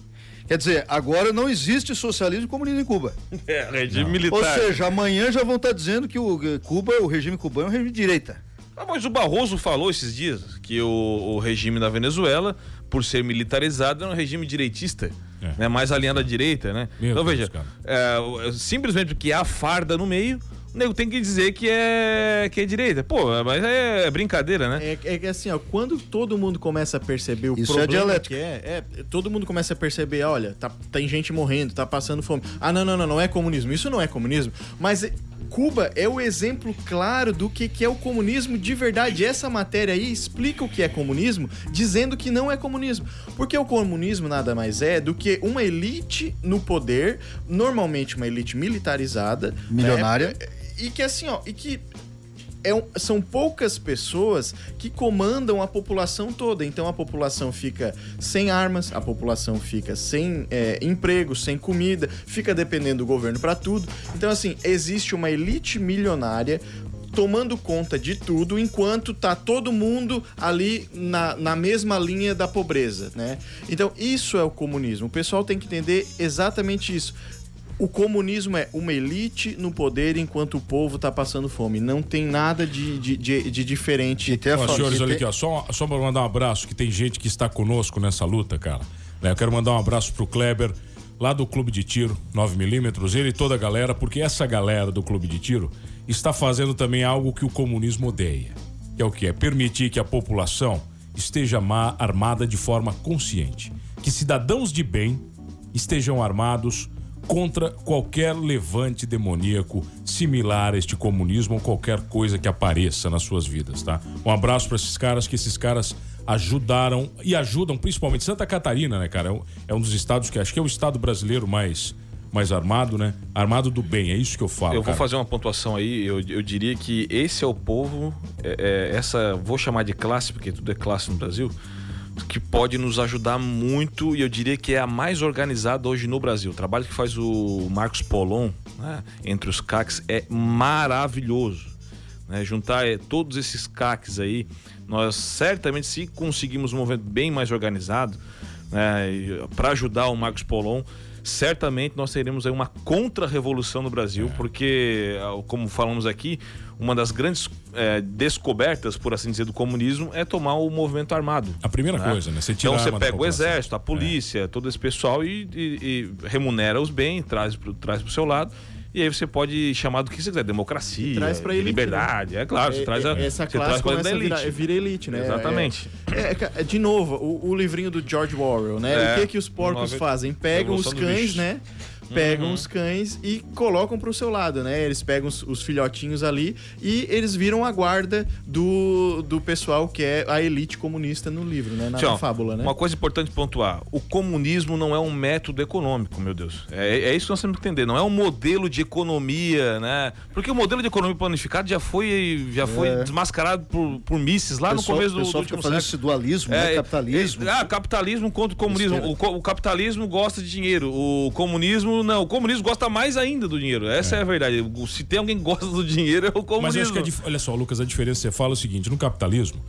Quer dizer, agora não existe socialismo e comunismo em Cuba. É, regime Ou militar. seja, amanhã já vão estar dizendo que o eh, Cuba, o regime cubano é um regime de direita. Ah, mas o Barroso falou esses dias que o, o regime da Venezuela, por ser militarizado, é um regime direitista. É. Né, mais alinhado à direita, né? Meu então Deus, veja, é, o- simplesmente porque há farda no meio, o nego tem que dizer que é, que é direita. Pô, mas é, brincadeira, né? É, é que assim, ó, quando todo mundo começa a perceber o Isso é problema dialética. que é, é, todo mundo começa a perceber, olha, tá, tem gente morrendo, tá passando fome. Ah, não, não, não, não é comunismo. Isso não é comunismo. Mas é- Cuba é o exemplo claro do que, que é o comunismo de verdade. Essa matéria aí explica o que é comunismo, dizendo que não é comunismo. Porque o comunismo nada mais é do que uma elite no poder, normalmente uma elite militarizada, né? Milionária. E que assim, ó, e que é um- são poucas pessoas que comandam a população toda. Então a população fica sem armas, a população fica sem é, emprego, sem comida, fica dependendo do governo para tudo. Então, assim, existe uma elite milionária tomando conta de tudo enquanto tá todo mundo ali na, na mesma linha da pobreza, né? Então, isso é o comunismo. O pessoal tem que entender exatamente isso. O comunismo é uma elite no poder enquanto o povo tá passando fome. Não tem nada de, de, de, de diferente. E tem a Ó, senhores, olha tem- aqui, ó, só, só para mandar um abraço, que tem gente que está conosco nessa luta, cara. Né, Eu quero mandar um abraço pro Kleber, lá do Clube de Tiro, 9mm, ele e toda a galera, porque essa galera do Clube de Tiro está fazendo também algo que o comunismo odeia. Que é o que? É permitir que a população esteja ma- armada de forma consciente. Que cidadãos de bem estejam armados contra qualquer levante demoníaco similar a este comunismo ou qualquer coisa que apareça nas suas vidas, tá? Um abraço para esses caras, que esses caras ajudaram e ajudam, principalmente Santa Catarina, né, cara? É um, é um dos estados que acho que é o estado brasileiro mais, mais armado, né? Armado do bem, é isso que eu falo. Eu vou cara. fazer uma pontuação aí. Eu, eu diria que esse é o povo, é- é essa, vou chamar de classe, porque tudo é classe no Brasil, que pode nos ajudar muito e eu diria que é a mais organizada hoje no Brasil. O trabalho que faz o Marcos Polon né, entre os CACs é maravilhoso. né? Juntar eh, todos esses CACs aí, nós certamente, se conseguimos um movimento bem mais organizado, né, para ajudar o Marcos Polon, certamente nós teremos aí uma contra-revolução no Brasil, porque, ah, como falamos aqui, uma das grandes eh, descobertas, por assim dizer, do comunismo é tomar o movimento armado. A primeira né? coisa, né? Você tira Então você pega o exército, a polícia, todo esse pessoal e, e- e remunera-os bem, traz pro, traz pro seu lado. E aí você pode chamar do que você quiser, democracia, E traz pra elite, liberdade. É claro, você É, traz a, é, essa você classe traz da virar, elite. vira elite, né? Exatamente. É, é, é, de novo, o, o livrinho do George Orwell, né? É, o que que os porcos fazem? Pegam os cães, né? Pegam Uhum. os cães e colocam pro seu lado, né? Eles pegam os, os filhotinhos ali e eles viram a guarda do, do pessoal que é a elite comunista no livro, né? Na, Tchau, fábula, né? Uma coisa importante pontuar: o comunismo não é um método econômico, meu Deus. É, é isso que nós temos que entender. Não é um modelo de economia, né? Porque o modelo de economia planificado já foi, já foi É. desmascarado por, por misses lá o no pessoal, começo o do, do pessoal último século. esse dualismo, né? capitalismo. é, ah, capitalismo contra o comunismo. O, o capitalismo gosta de dinheiro. O comunismo, não. O comunismo gosta mais ainda do dinheiro. Essa é, a verdade. Se tem alguém que gosta do dinheiro, é o comunismo. Mas acho que a dif- olha só, Lucas, a diferença você fala é o seguinte: no capitalismo,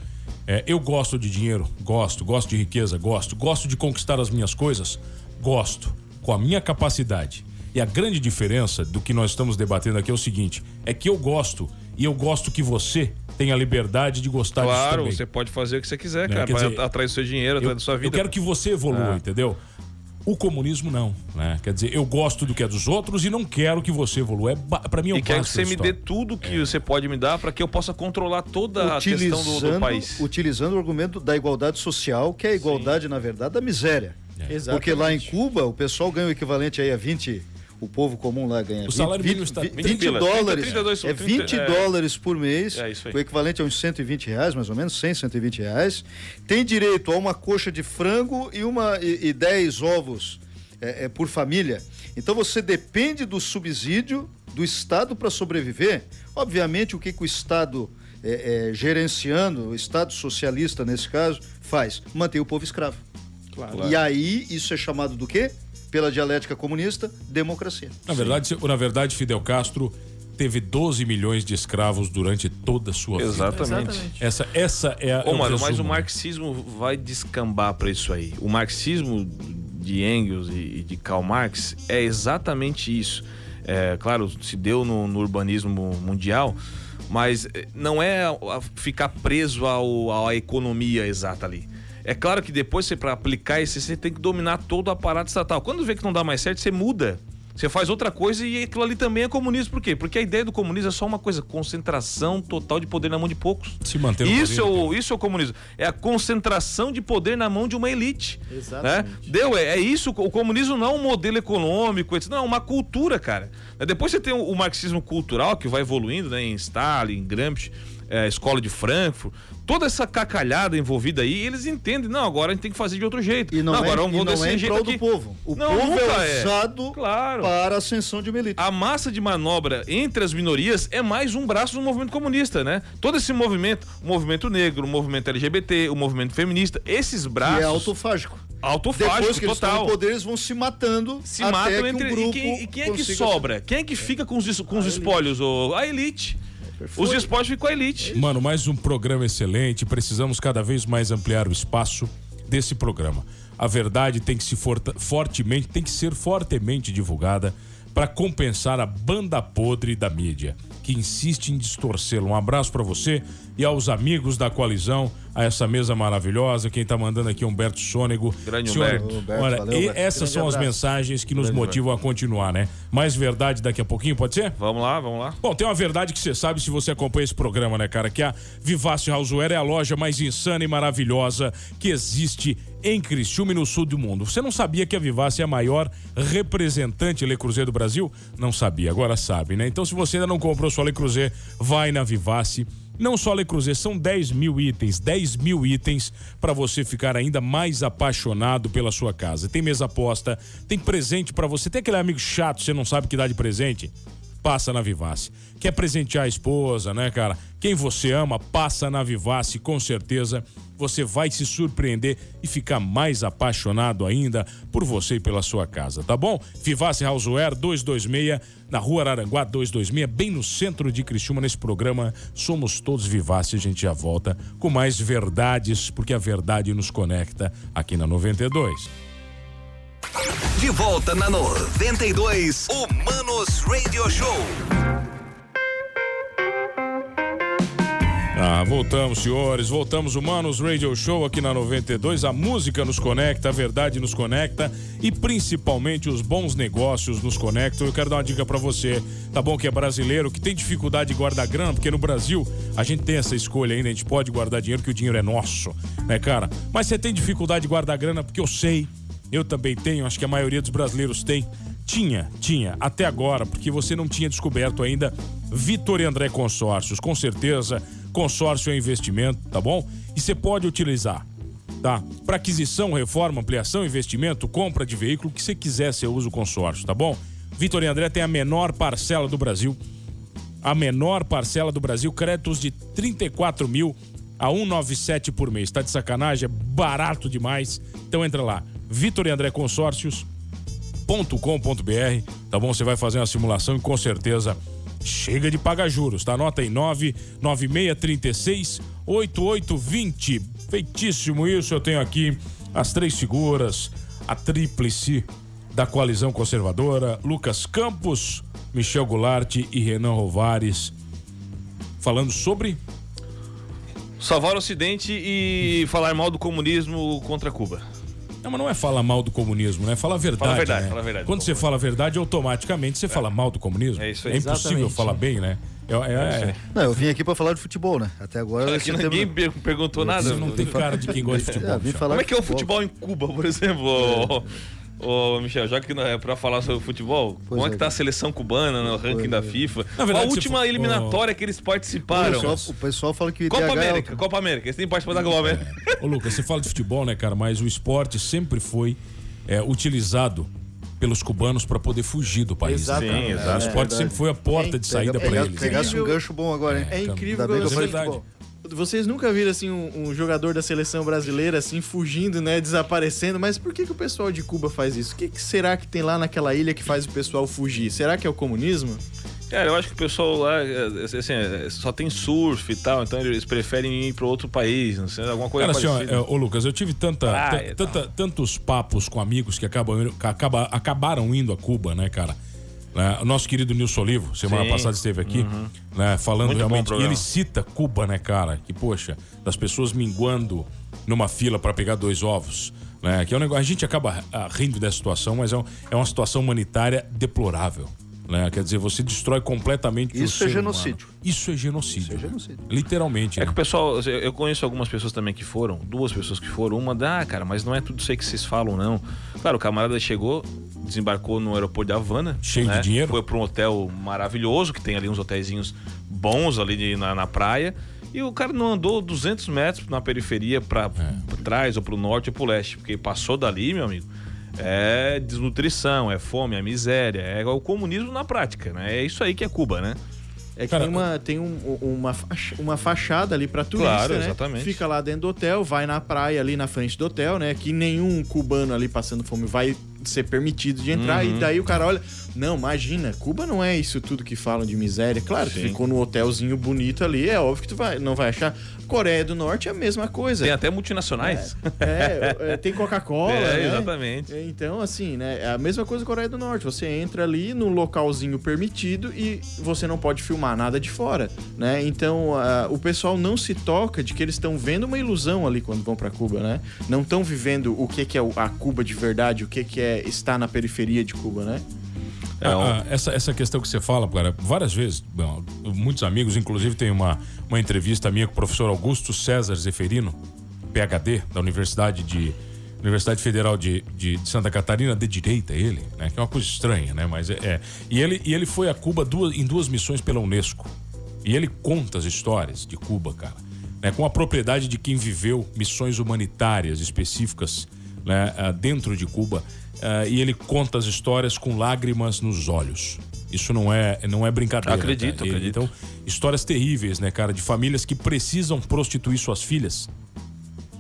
é, eu gosto de dinheiro, gosto, gosto de riqueza, gosto, gosto de conquistar as minhas coisas, gosto, com a minha capacidade. E a grande diferença do que nós estamos debatendo aqui é o seguinte: é que eu gosto e eu gosto que você tenha a liberdade de gostar disso Claro, você pode fazer o que você quiser, Né? cara. Dizer, atrás do seu dinheiro, atrás da sua vida. eu quero que você evolua, Ah. entendeu? O comunismo não, né? Quer dizer, eu gosto do que é dos outros e não quero que você evolua. É, pra mim é o E quero que você me dê tudo que você pode me dar para que eu possa controlar toda a questão do, do país. utilizando o argumento da igualdade social, que é a igualdade, na verdade, da miséria. É. Porque lá em Cuba, o pessoal ganha o equivalente aí a 20, o povo comum lá ganha O salário 20, mínimo está- 20, 20 20 pilas. dólares. 32, é 20 30, é. dólares por mês, É isso aí. o equivalente a uns 120 reais, mais ou menos, 100, 120 reais. Tem direito a uma coxa de frango e, uma, e, e 10 ovos é, é, por família. Então você depende do subsídio do Estado para sobreviver. Obviamente, o que, que o Estado, é, é, gerenciando, o Estado socialista nesse caso, faz? Manter o povo escravo. Claro. E aí, isso é chamado do quê? Pela dialética comunista, democracia. Na verdade, na verdade, Fidel Castro teve 12 milhões de escravos durante toda a sua vida. Exatamente. Essa, essa é a. Ô, é o mano, mas o marxismo vai descambar pra isso aí. O marxismo de Engels e de Karl Marx é exatamente isso. É, claro, se deu no, no urbanismo mundial, mas eh, não é ficar preso ao, à economia exata ali. É claro que depois, você para aplicar isso, você tem que dominar todo o aparato estatal. Quando vê que não dá mais certo, você muda. Você faz outra coisa e aquilo ali também é comunismo. Por quê? Porque a ideia do comunismo é só uma coisa: concentração total de poder na mão de poucos. Se manter Isso é, poder, o, isso é o comunismo. É a concentração de poder na mão de uma elite. Exatamente. Né? Deu, é, é isso. O comunismo não é um modelo econômico, etc. não, é uma cultura, cara. Depois você tem o, o marxismo cultural, que vai evoluindo né, em Stalin, em Gramsci, é, Escola de Frankfurt. Toda essa cacalhada envolvida aí, eles entendem. Não, agora a gente tem que fazer de outro jeito. E não, é, agora e vamos não desse é jeito prol aqui. do povo. O Não, povo é é. usado Claro. para a ascensão de uma elite. A massa de manobra entre as minorias é mais um braço do movimento comunista, né? Todo esse movimento, o movimento negro, o movimento LGBT, o movimento feminista, esses braços. E é autofágico. autofágico, Depois que eles total. no poder, eles vão se matando se matam entre. um grupo e quem, e quem é que sobra? Quem é que fica com os, com os espólios? A elite. Os com a elite. Mano, mais um programa excelente. Precisamos cada vez mais ampliar o espaço desse programa. A verdade tem que se fortemente, tem que ser fortemente divulgada para compensar a banda podre da mídia que insiste em distorcê-lo. Um abraço para você e aos amigos da coalizão, a essa mesa maravilhosa. Quem tá mandando aqui é Humberto Sônego. Grande Senhor, Humberto. Humberto, olha, valeu, e Humberto. essas Grande são as abraço. mensagens que nos motivam a continuar, né? Mais verdade daqui a pouquinho, pode ser? Vamos lá, vamos lá. Bom, tem uma verdade que você sabe se você acompanha esse programa, né, cara? Que a Vivace Houseware é a loja mais insana e maravilhosa que existe em Criciúma e no sul do mundo. Você não sabia que a Vivace é a maior representante Le Cruzeiro do Brasil? Não sabia, agora sabe, né? Então, se você ainda não comprou sua Le Cruzeiro, vai na Vivace. Não só Le Cruzeiro, são 10 mil itens, 10 mil itens para você ficar ainda mais apaixonado pela sua casa. Tem mesa posta, tem presente para você. Tem aquele amigo chato, você não sabe que dá de presente? Passa na Vivace. Quer presentear a esposa, né, cara? Quem você ama, passa na Vivace, com certeza você vai se surpreender e ficar mais apaixonado ainda por você e pela sua casa, tá bom? Vivace Houseware 226, na rua Araranguá 226, bem no centro de Criciúma, nesse programa Somos Todos Vivace. A gente já volta com mais verdades, porque a verdade nos conecta aqui na 92. De volta na 92, Humanos Radio Show. Ah, voltamos, senhores. Voltamos, Humanos Radio Show aqui na 92. A música nos conecta, a verdade nos conecta e principalmente os bons negócios nos conectam. Eu quero dar uma dica pra você, tá bom? Que é brasileiro, que tem dificuldade de guardar grana, porque no Brasil a gente tem essa escolha ainda, a gente pode guardar dinheiro, que o dinheiro é nosso, né, cara? Mas você tem dificuldade de guardar grana, porque eu sei, eu também tenho, acho que a maioria dos brasileiros tem. Tinha, tinha, até agora, porque você não tinha descoberto ainda Vitor e André Consórcios. Com certeza, consórcio é investimento, tá bom? E você pode utilizar, tá? Para aquisição, reforma, ampliação, investimento, compra de veículo, o que você quiser, você usa o consórcio, tá bom? Vitor e André tem a menor parcela do Brasil. A menor parcela do Brasil, créditos de 34 mil a 197 por mês. Tá de sacanagem? É barato demais. Então entra lá, Vitor e André Consórcios com.br, tá bom? Você vai fazer uma simulação e com certeza chega de pagar juros, tá? Anota aí 99636 8820. Feitíssimo isso, eu tenho aqui as três figuras, a tríplice da coalizão conservadora, Lucas Campos, Michel Goulart e Renan Rovares, falando sobre Salvar o Ocidente e falar mal do comunismo contra Cuba. Não, mas não é falar mal do comunismo, né? Fala a verdade. Fala a verdade, né? fala a verdade. Quando você fala a verdade, automaticamente você fala mal do comunismo. É isso aí. É impossível Exatamente. falar bem, né? É, é- é- Não, eu vim aqui pra falar de futebol, né? Até agora Aqui ninguém perguntou nada. você não tem cara de quem gosta de *laughs* futebol. É, Michel. falar Como é que é o futebol em Cuba, por exemplo? Ô, Michel, já que não é pra falar sobre futebol, como é é. que tá a seleção cubana no ranking da FIFA? Na verdade, a se última for- eliminatória que eles O participaram. pessoal, o pessoal fala que o Copa IDH é América, alto. Copa América. Eles têm participado da Copa América. Ô, Lucas, você fala de futebol, né, cara? Mas o esporte sempre foi é, utilizado pelos cubanos para poder fugir do país. né? Exatamente. Sim, O exato. esporte verdade. sempre foi a porta de saída para eles. né? Pegasse um gancho bom agora, hein? É incrível Ainda bem de verdade. Vocês nunca viram assim um, um jogador da seleção brasileira assim fugindo, né, desaparecendo, mas por que, que o pessoal de Cuba faz isso? O que, que será que tem lá naquela ilha que faz o pessoal fugir? Será que é o comunismo? Cara, eu acho que o pessoal lá, é, assim, é, só tem surf e tal, então eles preferem ir para outro país, não sei, alguma coisa Cara, assim, ó, parecida. é, ô Lucas, eu tive tanta, tanta- tantos papos com amigos que, acabam, acaba- acabaram indo a Cuba, né, cara? Né, O nosso querido Nilson Olivo, semana Sim. Uhum. passada esteve aqui, né, falando Muito realmente. E ele cita Cuba, né, cara? Que, poxa, das pessoas minguando numa fila para pegar dois ovos. Né, que é um negócio, a gente acaba ah, rindo dessa situação, mas é, um- é uma situação humanitária deplorável. Né? Quer dizer, você destrói completamente o Isso é ser humano. genocídio. Isso é genocídio. Isso é né? genocídio. Literalmente. É né? que o pessoal, eu- conheço algumas pessoas também que foram, duas pessoas que foram, uma da, ah, cara, mas não é tudo isso aí que vocês falam, não. Claro, o camarada chegou, desembarcou no aeroporto de Havana. Cheio de né? dinheiro. Foi para um hotel maravilhoso, que tem ali uns hotéisinhos bons ali de- na, na praia. E o cara não andou 200 metros na periferia para trás, ou para o norte ou para o leste, porque passou dali, meu amigo. É desnutrição, é fome, é miséria, é o comunismo na prática, né? É isso aí que é Cuba, né? É que Cara, tem, uma, tem um- uma, faixa- uma fachada ali pra turista, Claro, né? exatamente. Fica lá dentro do hotel, vai na praia ali na frente do hotel, né? Que nenhum cubano ali passando fome vai ser permitido de entrar. Uhum. E daí o cara olha, não, imagina, Cuba não é isso tudo que falam de miséria. Claro, tu Sim. ficou no hotelzinho bonito ali, é óbvio que tu vai, não vai achar. Coreia do Norte é a mesma coisa. Tem até multinacionais. É, é, tem Coca-Cola, *laughs* É, né? exatamente. Então, assim, né? É a mesma coisa Coreia do Norte. Você entra ali no localzinho permitido e você não pode filmar nada de fora, né? Então, o pessoal não se toca de que eles estão vendo uma ilusão ali quando vão pra Cuba, né? Não estão vivendo o que, que é a Cuba de verdade, o que, que é estar na periferia de Cuba, né? É, Ah, ah, essa, essa questão que você fala, cara, várias vezes, bom, muitos amigos, inclusive tem uma, uma entrevista minha com o professor Augusto César Zeferino, PhD, da Universidade de Universidade Federal de, de, de Santa Catarina, de direita ele, né? Que é uma coisa estranha, né? Mas é. é. E, ele, e ele foi a Cuba duas, em duas missões pela Unesco. E ele conta as histórias de Cuba, cara. Né? Com a propriedade de quem viveu missões humanitárias específicas né? ah, dentro de Cuba. Ah, e ele conta as histórias com lágrimas nos olhos. Isso não é, não é brincadeira. Acredito, cara. E- acredito. Então, histórias terríveis, né, cara? De famílias que precisam prostituir suas filhas.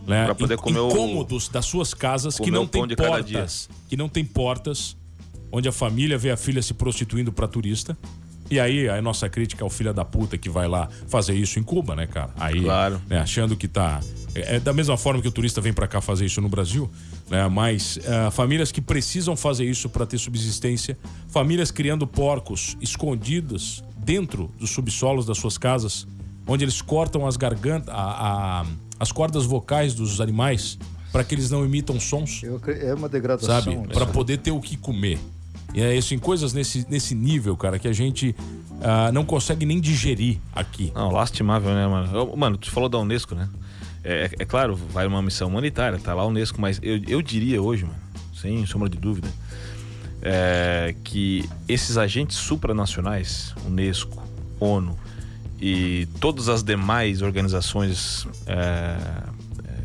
Né? Pra poder comer o- incômodos das suas casas que não o tem portas. Que não tem portas. Onde a família vê a filha se prostituindo pra turista. E aí, a nossa crítica é o filho da puta que vai lá fazer isso em Cuba, né, cara? Aí, Claro. né, achando que tá. É, é da mesma forma que o turista vem pra cá fazer isso no Brasil, né? Mas ah, famílias que precisam fazer isso pra ter subsistência, famílias criando porcos escondidos dentro dos subsolos das suas casas, onde eles cortam as gargantas, a- a- as cordas vocais dos animais para que eles não emitam sons Eu é uma degradação. sabe? né? Para poder ter o que comer. E é isso, em coisas nesse, nesse nível, cara, que a gente ah, não consegue nem digerir aqui. Não, lastimável, né, mano? Eu- mano, tu falou da Unesco, né? É, é claro, vai uma missão humanitária, tá lá a Unesco, mas eu, eu diria hoje, mano, sem sombra de dúvida, é, que esses agentes supranacionais, Unesco, ONU e todas as demais organizações é, é,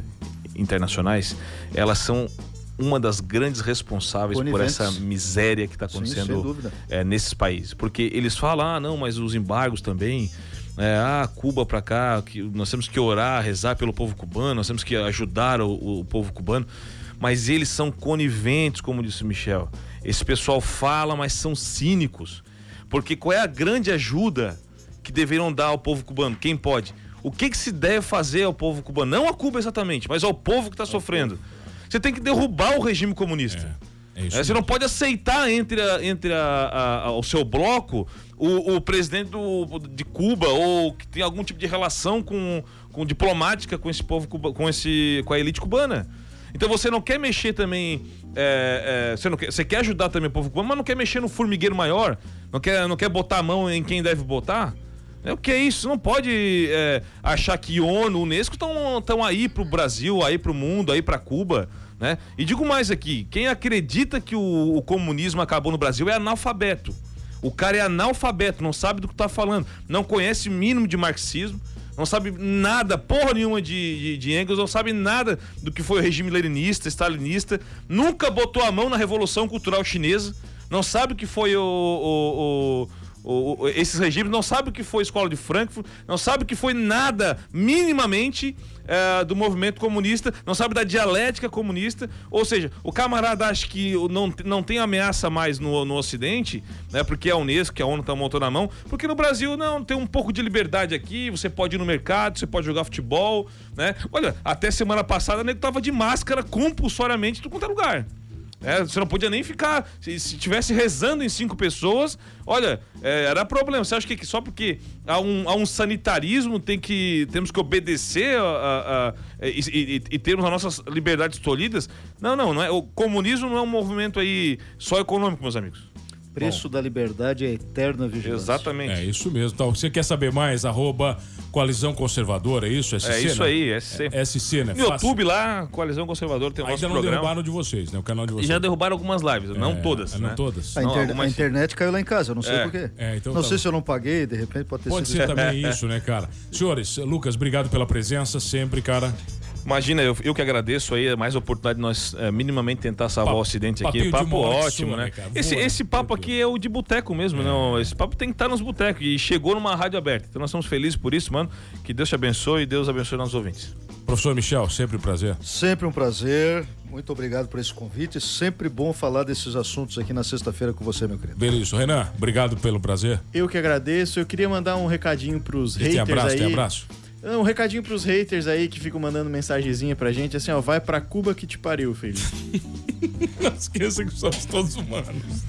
internacionais, elas são uma das grandes responsáveis por Coniventes. essa miséria que está Sim, acontecendo dúvida. é, nesses países. Porque eles falam, ah, não, mas os embargos também. É, ah, Cuba pra cá, que nós temos que orar, rezar pelo povo cubano, nós temos que ajudar o, o povo cubano. Mas eles são coniventes, como disse o Michel. Esse pessoal fala, mas são cínicos. Porque qual é a grande ajuda que deveriam dar ao povo cubano? Quem pode? O que, que se deve fazer ao povo cubano? Não a Cuba exatamente, mas ao povo que está sofrendo. Você tem que derrubar o regime comunista. É É, você não pode aceitar entre, a- entre a- a- o seu bloco o, o presidente do- de Cuba ou que tem algum tipo de relação com, com diplomática com esse povo cuba, com esse com a elite cubana. Então você não quer mexer também, é, é, você, não quer, você quer ajudar também o povo cubano, mas não quer mexer no formigueiro maior, não quer, não quer botar a mão em quem deve botar. É o que é isso? Não pode é, achar que ONU, Unesco estão aí pro Brasil, aí pro mundo, aí pra Cuba, né? E digo mais aqui, quem acredita que o, o comunismo acabou no Brasil é analfabeto. O cara é analfabeto, não sabe do que tá falando, não conhece o mínimo de marxismo, não sabe nada, porra nenhuma de, de, de Engels, não sabe nada do que foi o regime leninista, stalinista, nunca botou a mão na Revolução Cultural Chinesa, não sabe o que foi o, o, o, o, o, esses regimes, não sabe o que foi a escola de Frankfurt, não sabe o que foi nada minimamente é, do movimento comunista, não sabe da dialética comunista. Ou seja, o camarada acha que não, não tem ameaça mais no, no Ocidente, né, porque a Unesco, que a ONU está montando na mão, porque no Brasil não tem um pouco de liberdade aqui, você pode ir no mercado, você pode jogar futebol, né? Olha, até semana passada o nego tava de máscara compulsoriamente em quanto é lugar. É, você não podia nem ficar. Se, se tivesse rezando em cinco pessoas, olha, é, era problema. Você acha que só porque há um, há um sanitarismo tem que, temos que obedecer a, a, a, e, e, e, termos as nossas liberdades tolhidas? Não, não, não é, o comunismo não é um movimento aí só econômico, meus amigos. Preço Bom. da liberdade é eterna vigilância. Exatamente. É isso mesmo. Então, você quer saber mais? Arroba Coalizão Conservadora, é isso? SC, é isso né? aí, SC. É, SC, né? No YouTube lá, Coalizão Conservadora tem o Ainda nosso não programa. derrubaram de vocês, né? O canal de vocês. E já derrubaram algumas lives, não é, todas. Não né? todas. A, inter... não, a internet caiu lá em casa, eu não sei É. porquê. É, então não tá sei bom. se eu não paguei, de repente pode ter Pode sido ser também *laughs* isso, né, cara? Senhores, Lucas, obrigado pela presença sempre, cara. Imagina, eu, eu que agradeço aí, mais oportunidade de nós é, minimamente tentar salvar Papo- o Ocidente aqui. Papo ótimo, sua, né? né, cara? Esse, Boa, esse papo tranquilo. aqui é o de boteco mesmo, não. Esse papo tem que estar nos botecos. E chegou numa rádio aberta. Então nós estamos felizes por isso, mano. Que Deus te abençoe e Deus abençoe nossos ouvintes. Professor Michel, sempre um prazer. Sempre um prazer. Muito obrigado por esse convite. Sempre bom falar desses assuntos aqui na sexta-feira com você, meu querido. Beleza. Renan, obrigado pelo prazer. Eu que agradeço. Eu queria mandar um recadinho pros E tem haters abraço, aí. tem abraço. Um recadinho pros haters aí que ficam mandando mensagenzinha pra gente, assim, ó, vai pra Cuba que te pariu, filho. *laughs* Não esqueça que somos todos humanos.